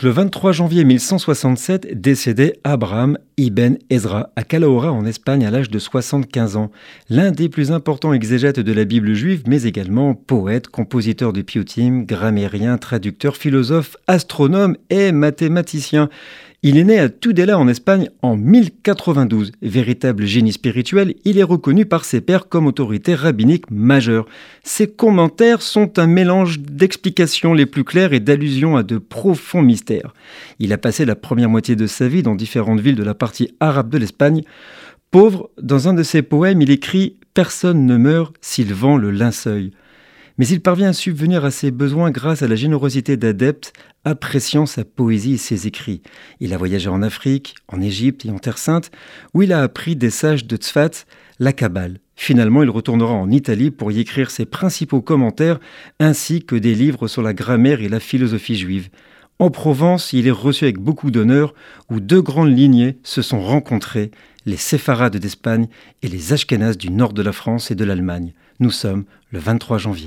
Le 23 janvier 1167 décédait Abraham ibn Ezra à Calahorra en Espagne à l'âge de 75 ans, l'un des plus importants exégètes de la Bible juive, mais également poète, compositeur de piotim, grammairien, traducteur, philosophe, astronome et mathématicien. Il est né à Tudela en Espagne en 1092. Véritable génie spirituel, il est reconnu par ses pairs comme autorité rabbinique majeure. Ses commentaires sont un mélange d'explications les plus claires et d'allusions à de profonds mystères. Il a passé la première moitié de sa vie dans différentes villes de la partie arabe de l'Espagne. Pauvre, dans un de ses poèmes, il écrit Personne ne meurt s'il vend le linceul mais il parvient à subvenir à ses besoins grâce à la générosité d'adeptes appréciant sa poésie et ses écrits. Il a voyagé en Afrique, en Égypte et en Terre Sainte, où il a appris des sages de Tzfat la Kabbale. Finalement, il retournera en Italie pour y écrire ses principaux commentaires ainsi que des livres sur la grammaire et la philosophie juive. En Provence, il est reçu avec beaucoup d'honneur, où deux grandes lignées se sont rencontrées, les séfarades d'Espagne et les ashkénazes du nord de la France et de l'Allemagne. Nous sommes le 23 janvier.